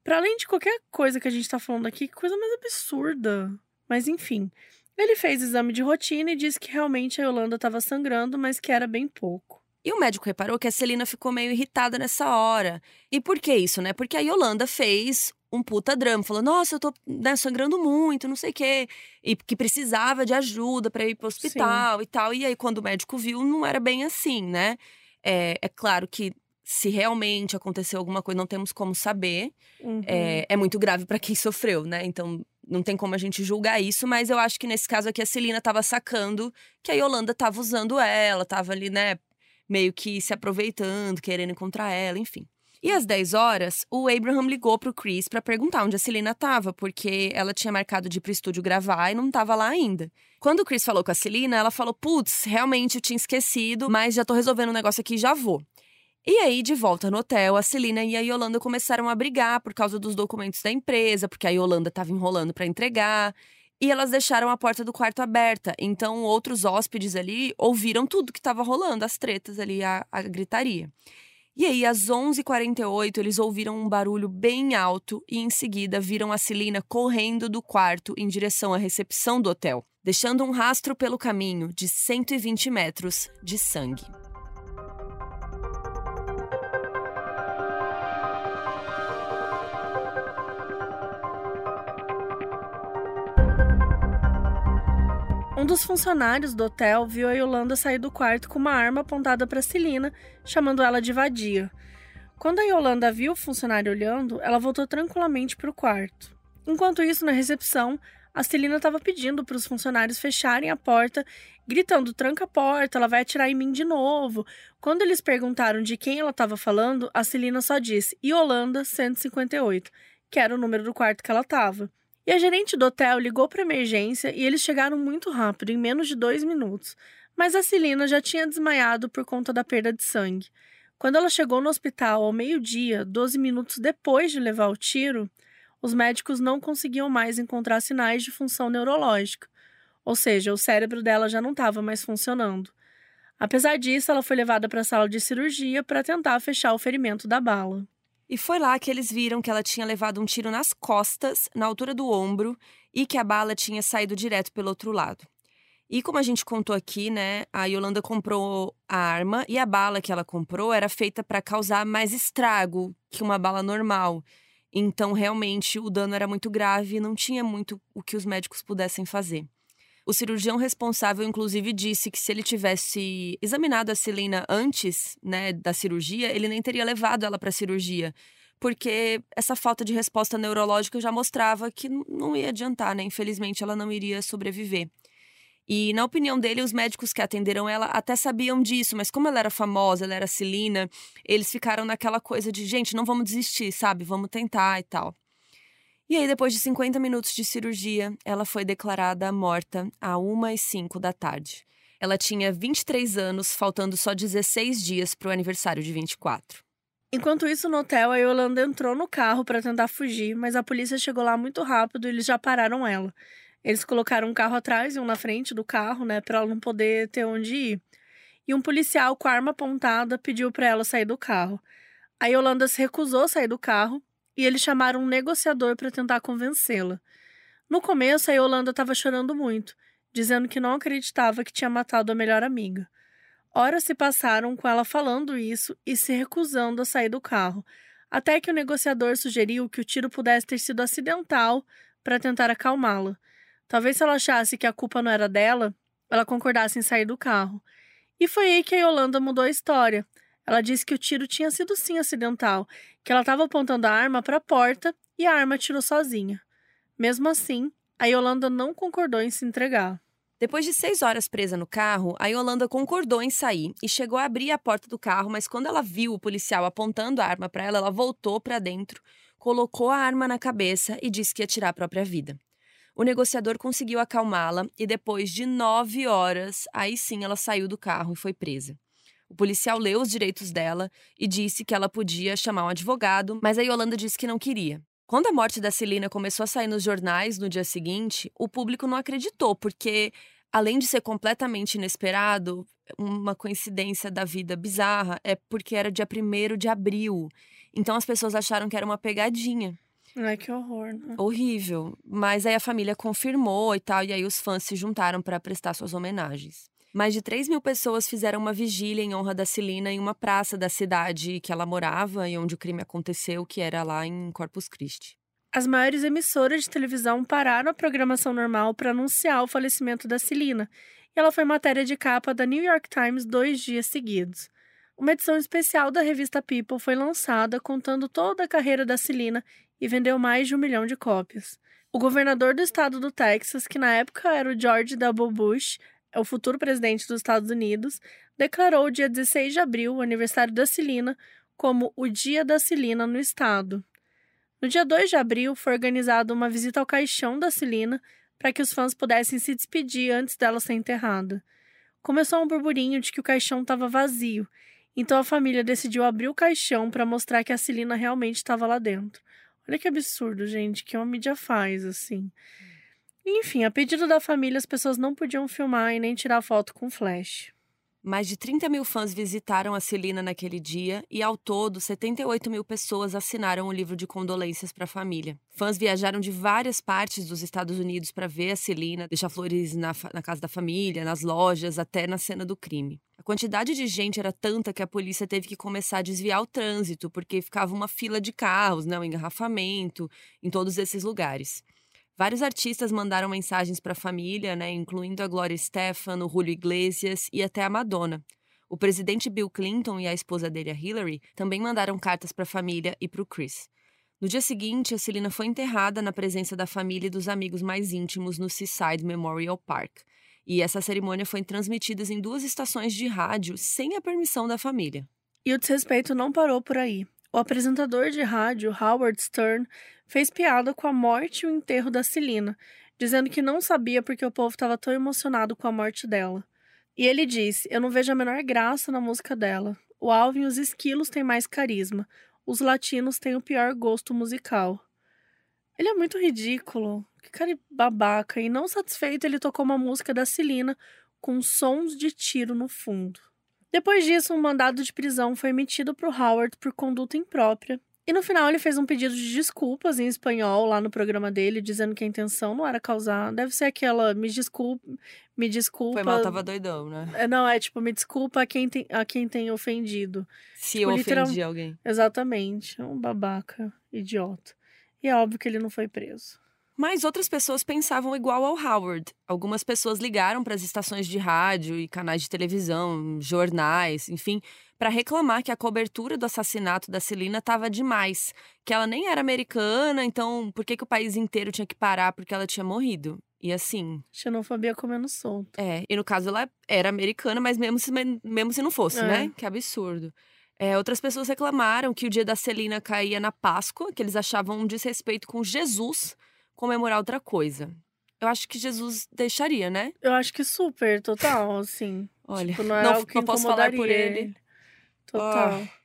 Para além de qualquer coisa que a gente está falando aqui, que coisa mais absurda. Mas enfim, ele fez exame de rotina e disse que realmente a Yolanda estava sangrando, mas que era bem pouco. E o médico reparou que a Celina ficou meio irritada nessa hora. E por que isso, né? Porque a Yolanda fez um puta drama, falou: Nossa, eu tô né, sangrando muito, não sei o quê. E que precisava de ajuda para ir pro hospital Sim. e tal. E aí, quando o médico viu, não era bem assim, né? É, é claro que se realmente aconteceu alguma coisa, não temos como saber. Uhum. É, é, muito grave para quem sofreu, né? Então, não tem como a gente julgar isso, mas eu acho que nesse caso aqui a Celina tava sacando que a Yolanda tava usando ela, tava ali, né, meio que se aproveitando, querendo encontrar ela, enfim. E às 10 horas, o Abraham ligou pro Chris para perguntar onde a Celina estava, porque ela tinha marcado de ir pro estúdio gravar e não estava lá ainda. Quando o Chris falou com a Celina, ela falou: Putz, realmente eu tinha esquecido, mas já tô resolvendo um negócio aqui e já vou. E aí, de volta no hotel, a Celina e a Yolanda começaram a brigar por causa dos documentos da empresa, porque a Yolanda estava enrolando para entregar. E elas deixaram a porta do quarto aberta. Então, outros hóspedes ali ouviram tudo que estava rolando, as tretas ali, a, a gritaria. E aí, às 11h48, eles ouviram um barulho bem alto e, em seguida, viram a Celina correndo do quarto em direção à recepção do hotel, deixando um rastro pelo caminho de 120 metros de sangue. Um dos funcionários do hotel viu a Yolanda sair do quarto com uma arma apontada para Celina, chamando ela de vadia. Quando a Yolanda viu o funcionário olhando, ela voltou tranquilamente para o quarto. Enquanto isso, na recepção, a Celina estava pedindo para os funcionários fecharem a porta, gritando: tranca a porta, ela vai atirar em mim de novo. Quando eles perguntaram de quem ela estava falando, a Celina só disse Yolanda 158, que era o número do quarto que ela estava. E a gerente do hotel ligou para emergência e eles chegaram muito rápido, em menos de dois minutos. Mas a Celina já tinha desmaiado por conta da perda de sangue. Quando ela chegou no hospital ao meio-dia, 12 minutos depois de levar o tiro, os médicos não conseguiam mais encontrar sinais de função neurológica. Ou seja, o cérebro dela já não estava mais funcionando. Apesar disso, ela foi levada para a sala de cirurgia para tentar fechar o ferimento da bala. E foi lá que eles viram que ela tinha levado um tiro nas costas, na altura do ombro, e que a bala tinha saído direto pelo outro lado. E como a gente contou aqui, né, a Yolanda comprou a arma e a bala que ela comprou era feita para causar mais estrago que uma bala normal. Então, realmente, o dano era muito grave e não tinha muito o que os médicos pudessem fazer. O cirurgião responsável, inclusive, disse que se ele tivesse examinado a Celina antes né, da cirurgia, ele nem teria levado ela para a cirurgia. Porque essa falta de resposta neurológica já mostrava que não ia adiantar, né? Infelizmente, ela não iria sobreviver. E, na opinião dele, os médicos que atenderam ela até sabiam disso, mas como ela era famosa, ela era Celina, eles ficaram naquela coisa de, gente, não vamos desistir, sabe? Vamos tentar e tal. E aí, depois de 50 minutos de cirurgia, ela foi declarada morta a 1 e 5 da tarde. Ela tinha 23 anos, faltando só 16 dias para o aniversário de 24. Enquanto isso, no hotel, a Yolanda entrou no carro para tentar fugir, mas a polícia chegou lá muito rápido e eles já pararam ela. Eles colocaram um carro atrás e um na frente do carro, né, para ela não poder ter onde ir. E um policial com a arma apontada pediu para ela sair do carro. A Yolanda se recusou a sair do carro e eles chamaram um negociador para tentar convencê-la. No começo, a Yolanda estava chorando muito, dizendo que não acreditava que tinha matado a melhor amiga. Horas se passaram com ela falando isso e se recusando a sair do carro, até que o negociador sugeriu que o tiro pudesse ter sido acidental para tentar acalmá-la. Talvez se ela achasse que a culpa não era dela, ela concordasse em sair do carro. E foi aí que a Yolanda mudou a história. Ela disse que o tiro tinha sido sim acidental, que ela estava apontando a arma para a porta e a arma tirou sozinha. Mesmo assim, a Yolanda não concordou em se entregar. Depois de seis horas presa no carro, a Yolanda concordou em sair e chegou a abrir a porta do carro, mas quando ela viu o policial apontando a arma para ela, ela voltou para dentro, colocou a arma na cabeça e disse que ia tirar a própria vida. O negociador conseguiu acalmá-la e depois de nove horas, aí sim ela saiu do carro e foi presa. O policial leu os direitos dela e disse que ela podia chamar um advogado, mas a Yolanda disse que não queria. Quando a morte da Celina começou a sair nos jornais no dia seguinte, o público não acreditou, porque, além de ser completamente inesperado, uma coincidência da vida bizarra, é porque era dia 1 de abril. Então as pessoas acharam que era uma pegadinha. Ai, que horror. Né? Horrível. Mas aí a família confirmou e tal, e aí os fãs se juntaram para prestar suas homenagens. Mais de 3 mil pessoas fizeram uma vigília em honra da Celina em uma praça da cidade que ela morava e onde o crime aconteceu, que era lá em Corpus Christi. As maiores emissoras de televisão pararam a programação normal para anunciar o falecimento da Celina, e ela foi matéria de capa da New York Times dois dias seguidos. Uma edição especial da revista People foi lançada contando toda a carreira da Celina e vendeu mais de um milhão de cópias. O governador do estado do Texas, que na época era o George W. Bush, o futuro presidente dos Estados Unidos, declarou o dia 16 de abril, o aniversário da Celina, como o Dia da Celina no estado. No dia 2 de abril, foi organizada uma visita ao caixão da Celina para que os fãs pudessem se despedir antes dela ser enterrada. Começou um burburinho de que o caixão estava vazio, então a família decidiu abrir o caixão para mostrar que a Celina realmente estava lá dentro. Olha que absurdo, gente, que uma mídia faz, assim. Enfim, a pedido da família, as pessoas não podiam filmar e nem tirar foto com flash. Mais de 30 mil fãs visitaram a Celina naquele dia e, ao todo, 78 mil pessoas assinaram o livro de condolências para a família. Fãs viajaram de várias partes dos Estados Unidos para ver a Celina, deixar flores na, na, casa da família, nas lojas, até na cena do crime. A quantidade de gente era tanta que a polícia teve que começar a desviar o trânsito, porque ficava uma fila de carros, né, um engarrafamento em todos esses lugares. Vários artistas mandaram mensagens para a família, né, incluindo a Gloria Stefan, o Julio Iglesias e até a Madonna. O presidente Bill Clinton e a esposa dele, a Hillary, também mandaram cartas para a família e para o Chris. No dia seguinte, a Celina foi enterrada na presença da família e dos amigos mais íntimos no Seaside Memorial Park. E essa cerimônia foi transmitida em duas estações de rádio sem a permissão da família. E o desrespeito não parou por aí. O apresentador de rádio, Howard Stern, fez piada com a morte e o enterro da Celina, dizendo que não sabia porque o povo estava tão emocionado com a morte dela. E ele disse: Eu não vejo a menor graça na música dela. O Alvin e os esquilos têm mais carisma. Os latinos têm o pior gosto musical. Ele é muito ridículo. Que cara babaca. E não satisfeito, ele tocou uma música da Celina com sons de tiro no fundo. Depois disso, um mandado de prisão foi emitido para o Howard por conduta imprópria. E no final ele fez um pedido de desculpas em espanhol lá no programa dele, dizendo que a intenção não era causar. Deve ser aquela me desculpa, me desculpa. Foi mal, tava doidão, né? É, não, é tipo, me desculpa a quem tem, a quem tem ofendido. Se tipo, eu literal... ofendi alguém. Exatamente. É um babaca, idiota. E é óbvio que ele não foi preso. Mas outras pessoas pensavam igual ao Howard. Algumas pessoas ligaram para as estações de rádio e canais de televisão, jornais, enfim, para reclamar que a cobertura do assassinato da Celina estava demais, que ela nem era americana, então por que, que o país inteiro tinha que parar porque ela tinha morrido? E assim. Xenofobia comendo solto. É, e no caso ela era americana, mas mesmo se, mesmo se não fosse, é. né? Que absurdo. É, outras pessoas reclamaram que o dia da Celina caía na Páscoa, que eles achavam um desrespeito com Jesus comemorar outra coisa. Eu acho que Jesus deixaria, né? Eu acho que super, total, assim. Olha, tipo, não, é não, não posso falar por ele. Total. Oh.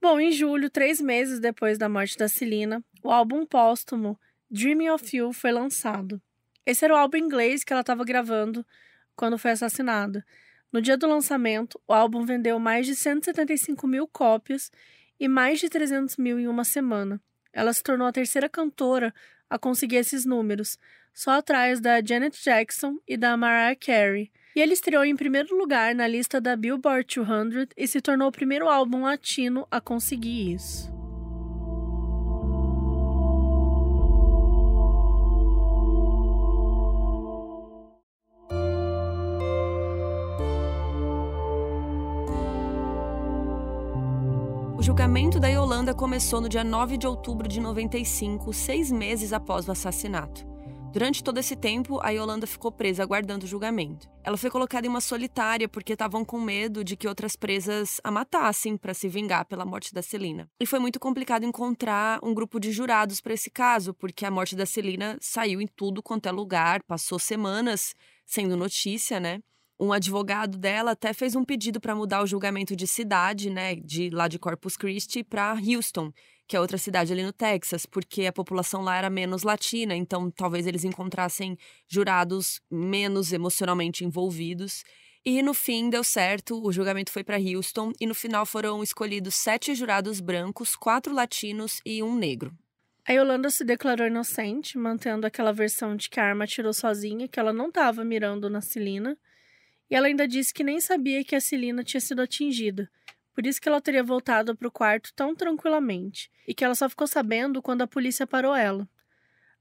Bom, em julho, três meses depois da morte da Celina, o álbum póstumo Dreaming of You foi lançado. Esse era o álbum inglês que ela estava gravando quando foi assassinada. No dia do lançamento, o álbum vendeu mais de 175 mil cópias e mais de 300 mil em uma semana. Ela se tornou a terceira cantora a conseguir esses números, só atrás da Janet Jackson e da Mariah Carey. E ele estreou em primeiro lugar na lista da Billboard 200 e se tornou o primeiro álbum latino a conseguir isso. O julgamento da Yolanda começou no dia 9 de outubro de 95, seis meses após o assassinato. Durante todo esse tempo, a Yolanda ficou presa aguardando o julgamento. Ela foi colocada em uma solitária porque estavam com medo de que outras presas a matassem para se vingar pela morte da Celina. E foi muito complicado encontrar um grupo de jurados para esse caso, porque a morte da Celina saiu em tudo quanto é lugar, passou semanas sendo notícia, né? Um advogado dela até fez um pedido para mudar o julgamento de cidade, né, de lá de Corpus Christi para Houston, que é outra cidade ali no Texas, porque a população lá era menos latina, então talvez eles encontrassem jurados menos emocionalmente envolvidos. E no fim deu certo, o julgamento foi para Houston e no final foram escolhidos sete jurados brancos, quatro latinos e um negro. A Yolanda se declarou inocente, mantendo aquela versão de que a arma atirou sozinha, que ela não estava mirando na Celina. E ela ainda disse que nem sabia que a Celina tinha sido atingida, por isso que ela teria voltado para o quarto tão tranquilamente, e que ela só ficou sabendo quando a polícia parou ela.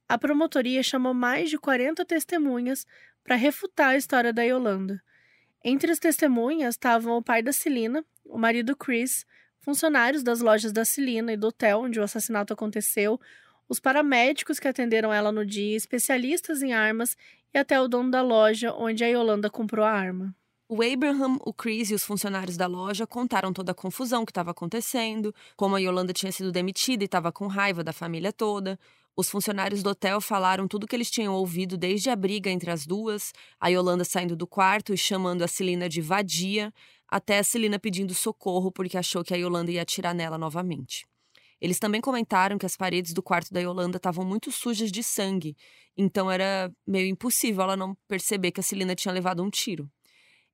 A promotoria chamou mais de 40 testemunhas para refutar a história da Yolanda. Entre as testemunhas estavam o pai da Celina, o marido Chris, funcionários das lojas da Celina e do hotel onde o assassinato aconteceu, os paramédicos que atenderam ela no dia, especialistas em armas e até o dono da loja onde a Yolanda comprou a arma. O Abraham, o Chris e os funcionários da loja contaram toda a confusão que estava acontecendo, como a Yolanda tinha sido demitida e estava com raiva da família toda. Os funcionários do hotel falaram tudo que eles tinham ouvido desde a briga entre as duas, a Yolanda saindo do quarto e chamando a Celina de vadia, até a Celina pedindo socorro porque achou que a Yolanda ia atirar nela novamente. Eles também comentaram que as paredes do quarto da Yolanda estavam muito sujas de sangue, então era meio impossível ela não perceber que a Celina tinha levado um tiro.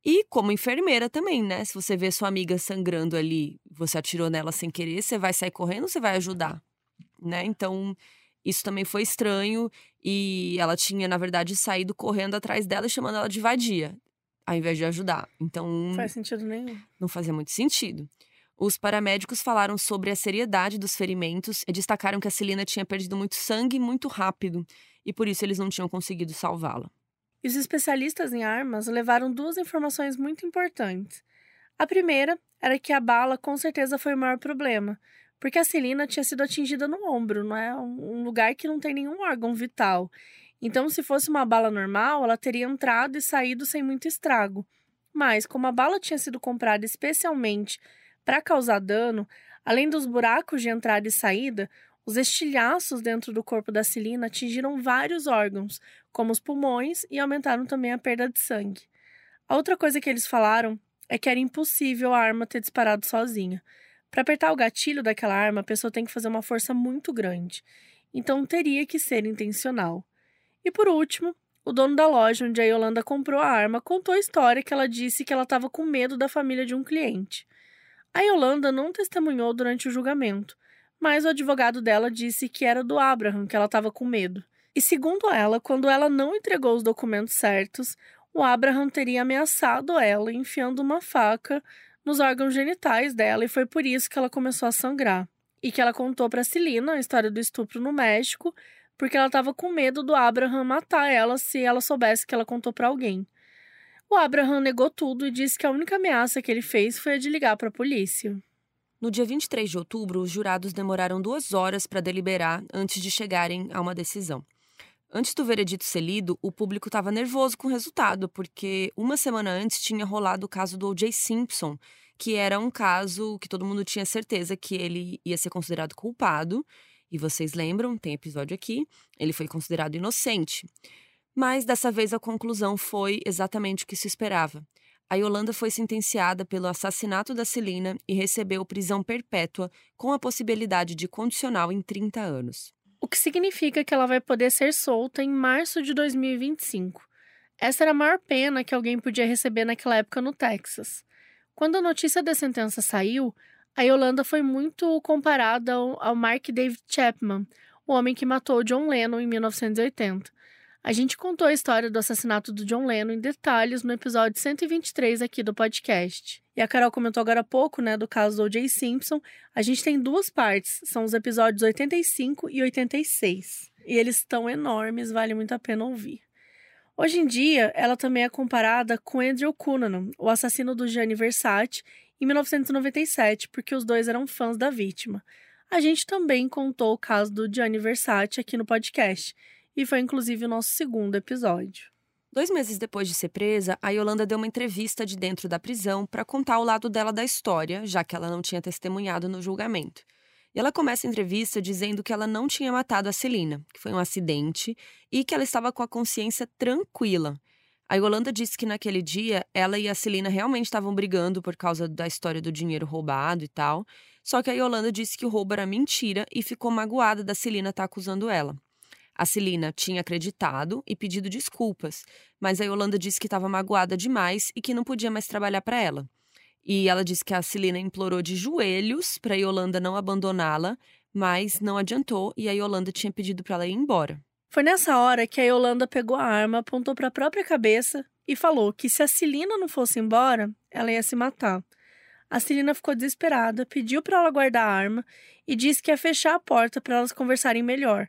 E como enfermeira também, né? Se você vê sua amiga sangrando ali, você atirou nela sem querer, você vai sair correndo ou você vai ajudar? Né? Então, isso também foi estranho e ela tinha, na verdade, saído correndo atrás dela e chamando ela de vadia, ao invés de ajudar. Então, não faz sentido nenhum. Não fazia muito sentido. Os paramédicos falaram sobre a seriedade dos ferimentos e destacaram que a Celina tinha perdido muito sangue muito rápido e por isso eles não tinham conseguido salvá-la. E os especialistas em armas levaram duas informações muito importantes. A primeira era que a bala com certeza foi o maior problema, porque a Celina tinha sido atingida no ombro, não é um lugar que não tem nenhum órgão vital. Então, se fosse uma bala normal, ela teria entrado e saído sem muito estrago. Mas, como a bala tinha sido comprada especialmente para causar dano, além dos buracos de entrada e saída, os estilhaços dentro do corpo da Celina atingiram vários órgãos, como os pulmões, e aumentaram também a perda de sangue. A outra coisa que eles falaram é que era impossível a arma ter disparado sozinha. Para apertar o gatilho daquela arma, a pessoa tem que fazer uma força muito grande. Então teria que ser intencional. E por último, o dono da loja onde a Yolanda comprou a arma contou a história que ela disse que ela estava com medo da família de um cliente. A Yolanda não testemunhou durante o julgamento, mas o advogado dela disse que era do Abraham que ela estava com medo. E segundo ela, quando ela não entregou os documentos certos, o Abraham teria ameaçado ela enfiando uma faca nos órgãos genitais dela e foi por isso que ela começou a sangrar. E que ela contou para Celina a história do estupro no México, porque ela estava com medo do Abraham matar ela se ela soubesse que ela contou para alguém. O Abraham negou tudo e disse que a única ameaça que ele fez foi a de ligar para a polícia. No dia 23 de outubro, os jurados demoraram duas horas para deliberar antes de chegarem a uma decisão. Antes do veredito ser lido, o público estava nervoso com o resultado, porque uma semana antes tinha rolado o caso do O.J. Simpson, que era um caso que todo mundo tinha certeza que ele ia ser considerado culpado. E vocês lembram, tem episódio aqui, ele foi considerado inocente. Mas dessa vez a conclusão foi exatamente o que se esperava. a Yolanda foi sentenciada pelo assassinato da Celina e recebeu prisão perpétua com a possibilidade de condicional em 30 anos. O que significa que ela vai poder ser solta em março de 2025. Essa era a maior pena que alguém podia receber naquela época no Texas. Quando a notícia da sentença saiu, a Yolanda foi muito comparada ao Mark David Chapman, o homem que matou John Lennon em 1980. A gente contou a história do assassinato do John Lennon em detalhes no episódio 123 aqui do podcast. E a Carol comentou agora há pouco, né, do caso do O.J. Simpson. A gente tem duas partes, são os episódios 85 e 86. E eles estão enormes, vale muito a pena ouvir. Hoje em dia, ela também é comparada com Andrew Cunanan, o assassino do Gianni Versace, em 1997, porque os dois eram fãs da vítima. A gente também contou o caso do Gianni Versace aqui no podcast e foi inclusive o nosso segundo episódio. Dois meses depois de ser presa, a Yolanda deu uma entrevista de dentro da prisão para contar o lado dela da história, já que ela não tinha testemunhado no julgamento. E ela começa a entrevista dizendo que ela não tinha matado a Celina, que foi um acidente, e que ela estava com a consciência tranquila. A Yolanda disse que naquele dia ela e a Celina realmente estavam brigando por causa da história do dinheiro roubado e tal. Só que a Yolanda disse que o roubo era mentira e ficou magoada da Celina estar tá acusando ela. A Celina tinha acreditado e pedido desculpas, mas a Yolanda disse que estava magoada demais e que não podia mais trabalhar para ela. E ela disse que a Celina implorou de joelhos para a Yolanda não abandoná-la, mas não adiantou e a Yolanda tinha pedido para ela ir embora. Foi nessa hora que a Yolanda pegou a arma, apontou para a própria cabeça e falou que se a Celina não fosse embora, ela ia se matar. A Celina ficou desesperada, pediu para ela guardar a arma e disse que ia fechar a porta para elas conversarem melhor,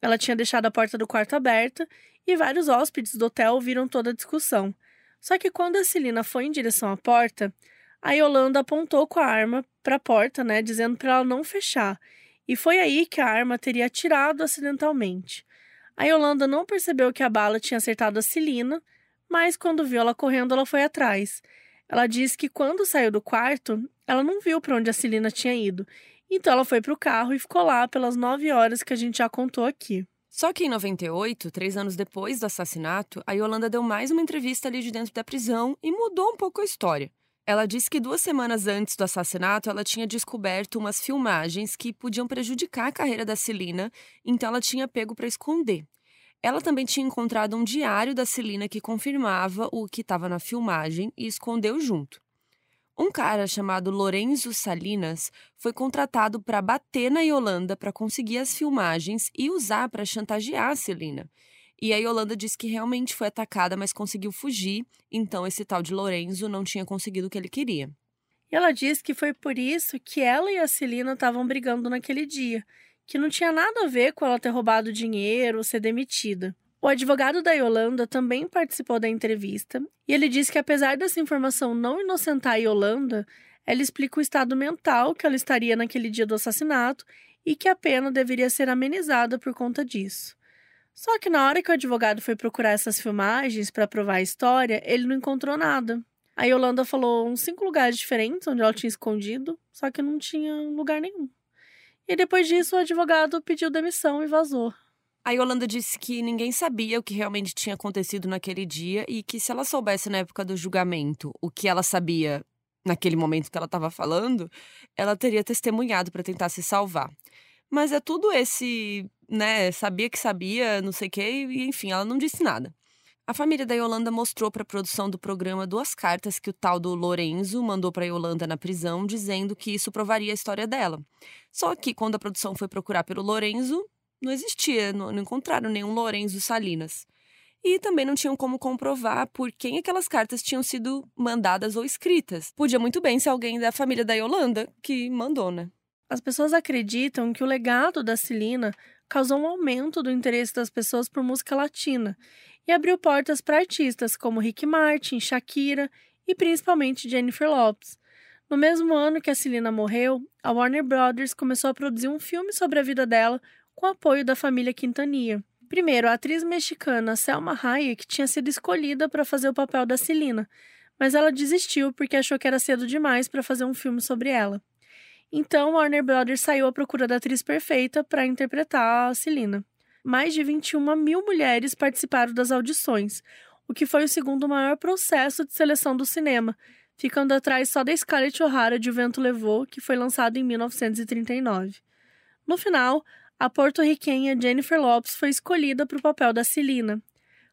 ela tinha deixado a porta do quarto aberta e vários hóspedes do hotel ouviram toda a discussão. Só que quando a Celina foi em direção à porta, a Yolanda apontou com a arma para a porta, né, dizendo para ela não fechar. E foi aí que a arma teria atirado acidentalmente. A Yolanda não percebeu que a bala tinha acertado a Celina, mas quando viu ela correndo, ela foi atrás. Ela disse que quando saiu do quarto, ela não viu para onde a Celina tinha ido então ela foi para o carro e ficou lá pelas nove horas que a gente já contou aqui. Só que em 98, três anos depois do assassinato, a Yolanda deu mais uma entrevista ali de dentro da prisão e mudou um pouco a história. Ela disse que duas semanas antes do assassinato, ela tinha descoberto umas filmagens que podiam prejudicar a carreira da Celina, então ela tinha pego para esconder. Ela também tinha encontrado um diário da Celina que confirmava o que estava na filmagem e escondeu junto. Um cara chamado Lorenzo Salinas foi contratado para bater na Yolanda para conseguir as filmagens e usar para chantagear a Celina. E a Yolanda disse que realmente foi atacada, mas conseguiu fugir, então esse tal de Lorenzo não tinha conseguido o que ele queria. E ela disse que foi por isso que ela e a Celina estavam brigando naquele dia, que não tinha nada a ver com ela ter roubado dinheiro ou ser demitida. O advogado da Yolanda também participou da entrevista e ele disse que, apesar dessa informação não inocentar a Yolanda, ela explica o estado mental que ela estaria naquele dia do assassinato e que a pena deveria ser amenizada por conta disso. Só que na hora que o advogado foi procurar essas filmagens para provar a história, ele não encontrou nada. A Yolanda falou uns cinco lugares diferentes onde ela tinha escondido, só que não tinha lugar nenhum. E depois disso, o advogado pediu demissão e vazou. A Yolanda disse que ninguém sabia o que realmente tinha acontecido naquele dia e que se ela soubesse na época do julgamento o que ela sabia naquele momento que ela estava falando, ela teria testemunhado para tentar se salvar. Mas é tudo esse, né, sabia que sabia, não sei o quê, e enfim, ela não disse nada. A família da Yolanda mostrou para a produção do programa duas cartas que o tal do Lorenzo mandou para Yolanda na prisão, dizendo que isso provaria a história dela. Só que quando a produção foi procurar pelo Lorenzo, não existia, não, não encontraram nenhum Lorenzo Salinas. E também não tinham como comprovar por quem aquelas cartas tinham sido mandadas ou escritas. Podia muito bem ser alguém da família da Yolanda que mandou, né? As pessoas acreditam que o legado da Celina causou um aumento do interesse das pessoas por música latina e abriu portas para artistas como Rick Martin, Shakira e principalmente Jennifer Lopez. No mesmo ano que a Celina morreu, a Warner Brothers começou a produzir um filme sobre a vida dela com apoio da família Quintanilla. Primeiro, a atriz mexicana Selma Hayek tinha sido escolhida para fazer o papel da Celina, mas ela desistiu porque achou que era cedo demais para fazer um filme sobre ela. Então, Warner Brothers saiu à procura da atriz perfeita para interpretar a Celina. Mais de 21 mil mulheres participaram das audições, o que foi o segundo maior processo de seleção do cinema, ficando atrás só da Scarlett O'Hara de O Vento Levou, que foi lançado em 1939. No final, a porto-riquenha Jennifer Lopes foi escolhida para o papel da Celina.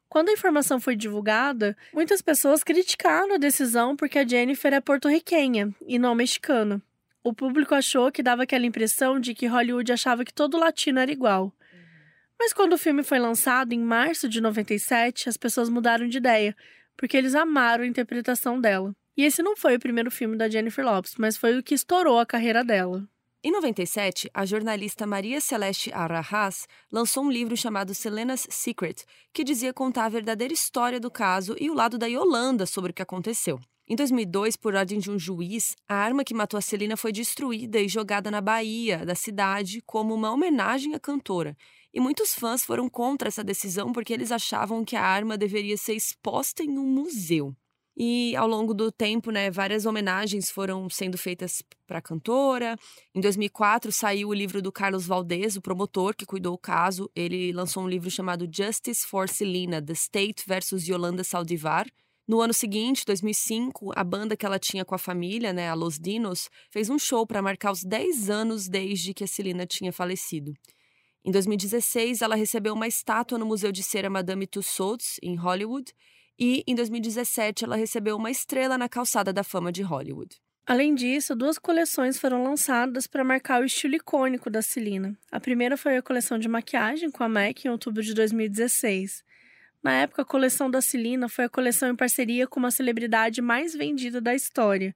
Quando a informação foi divulgada, muitas pessoas criticaram a decisão porque a Jennifer é porto-riquenha e não mexicana. O público achou que dava aquela impressão de que Hollywood achava que todo latino era igual. Mas quando o filme foi lançado em março de 97, as pessoas mudaram de ideia, porque eles amaram a interpretação dela. E esse não foi o primeiro filme da Jennifer Lopes, mas foi o que estourou a carreira dela. Em 97, a jornalista Maria Celeste Arrahas lançou um livro chamado Selena's Secret, que dizia contar a verdadeira história do caso e o lado da Yolanda sobre o que aconteceu. Em 2002, por ordem de um juiz, a arma que matou a Celina foi destruída e jogada na Bahia da cidade como uma homenagem à cantora. E muitos fãs foram contra essa decisão porque eles achavam que a arma deveria ser exposta em um museu. E ao longo do tempo, né, várias homenagens foram sendo feitas para a cantora. Em 2004 saiu o livro do Carlos Valdez, o promotor que cuidou o caso. Ele lançou um livro chamado Justice for Celina: The State versus Yolanda Saldivar. No ano seguinte, 2005, a banda que ela tinha com a família, né, a Los Dinos, fez um show para marcar os 10 anos desde que a Celina tinha falecido. Em 2016, ela recebeu uma estátua no Museu de Cera Madame Tussauds, em Hollywood, e em 2017 ela recebeu uma estrela na calçada da fama de Hollywood. Além disso, duas coleções foram lançadas para marcar o estilo icônico da Celina. A primeira foi a coleção de maquiagem com a MAC em outubro de 2016. Na época, a coleção da Celina foi a coleção em parceria com uma celebridade mais vendida da história.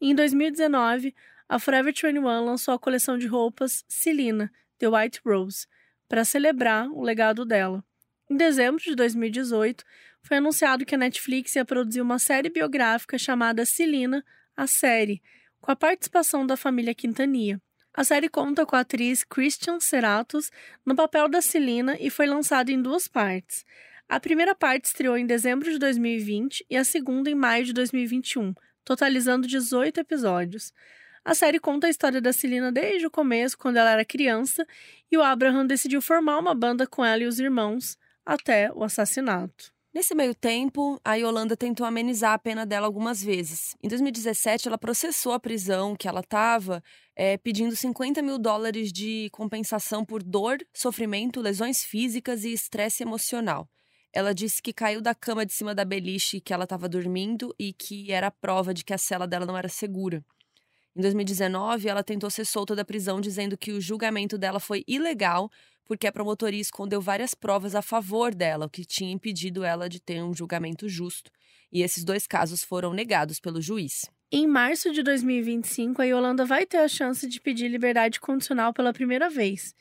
E em 2019, a Forever 21 lançou a coleção de roupas Celina, The White Rose, para celebrar o legado dela. Em dezembro de 2018, foi anunciado que a Netflix ia produzir uma série biográfica chamada Celina, a série, com a participação da família Quintanilha. A série conta com a atriz Christian Serratos no papel da Celina e foi lançada em duas partes. A primeira parte estreou em dezembro de 2020 e a segunda em maio de 2021, totalizando 18 episódios. A série conta a história da Celina desde o começo, quando ela era criança, e o Abraham decidiu formar uma banda com ela e os irmãos até o assassinato. Nesse meio tempo, a Yolanda tentou amenizar a pena dela algumas vezes. Em 2017, ela processou a prisão que ela estava, é, pedindo 50 mil dólares de compensação por dor, sofrimento, lesões físicas e estresse emocional. Ela disse que caiu da cama de cima da beliche que ela estava dormindo e que era prova de que a cela dela não era segura. Em 2019, ela tentou ser solta da prisão, dizendo que o julgamento dela foi ilegal porque a promotoria escondeu várias provas a favor dela, o que tinha impedido ela de ter um julgamento justo. E esses dois casos foram negados pelo juiz. Em março de 2025, a Yolanda vai ter a chance de pedir liberdade condicional pela primeira vez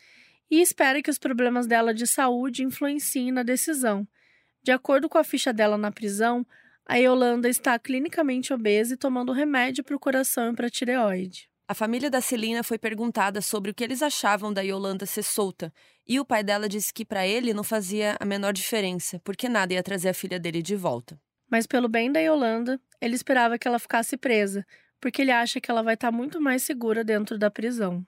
e espera que os problemas dela de saúde influenciem na decisão. De acordo com a ficha dela na prisão, a Yolanda está clinicamente obesa e tomando remédio para o coração e para a tireoide. A família da Celina foi perguntada sobre o que eles achavam da Yolanda ser solta, e o pai dela disse que para ele não fazia a menor diferença, porque nada ia trazer a filha dele de volta. Mas pelo bem da Yolanda, ele esperava que ela ficasse presa, porque ele acha que ela vai estar muito mais segura dentro da prisão.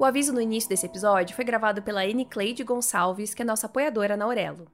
O aviso no início desse episódio foi gravado pela Anne Cleide Gonçalves, que é nossa apoiadora na Aurelo.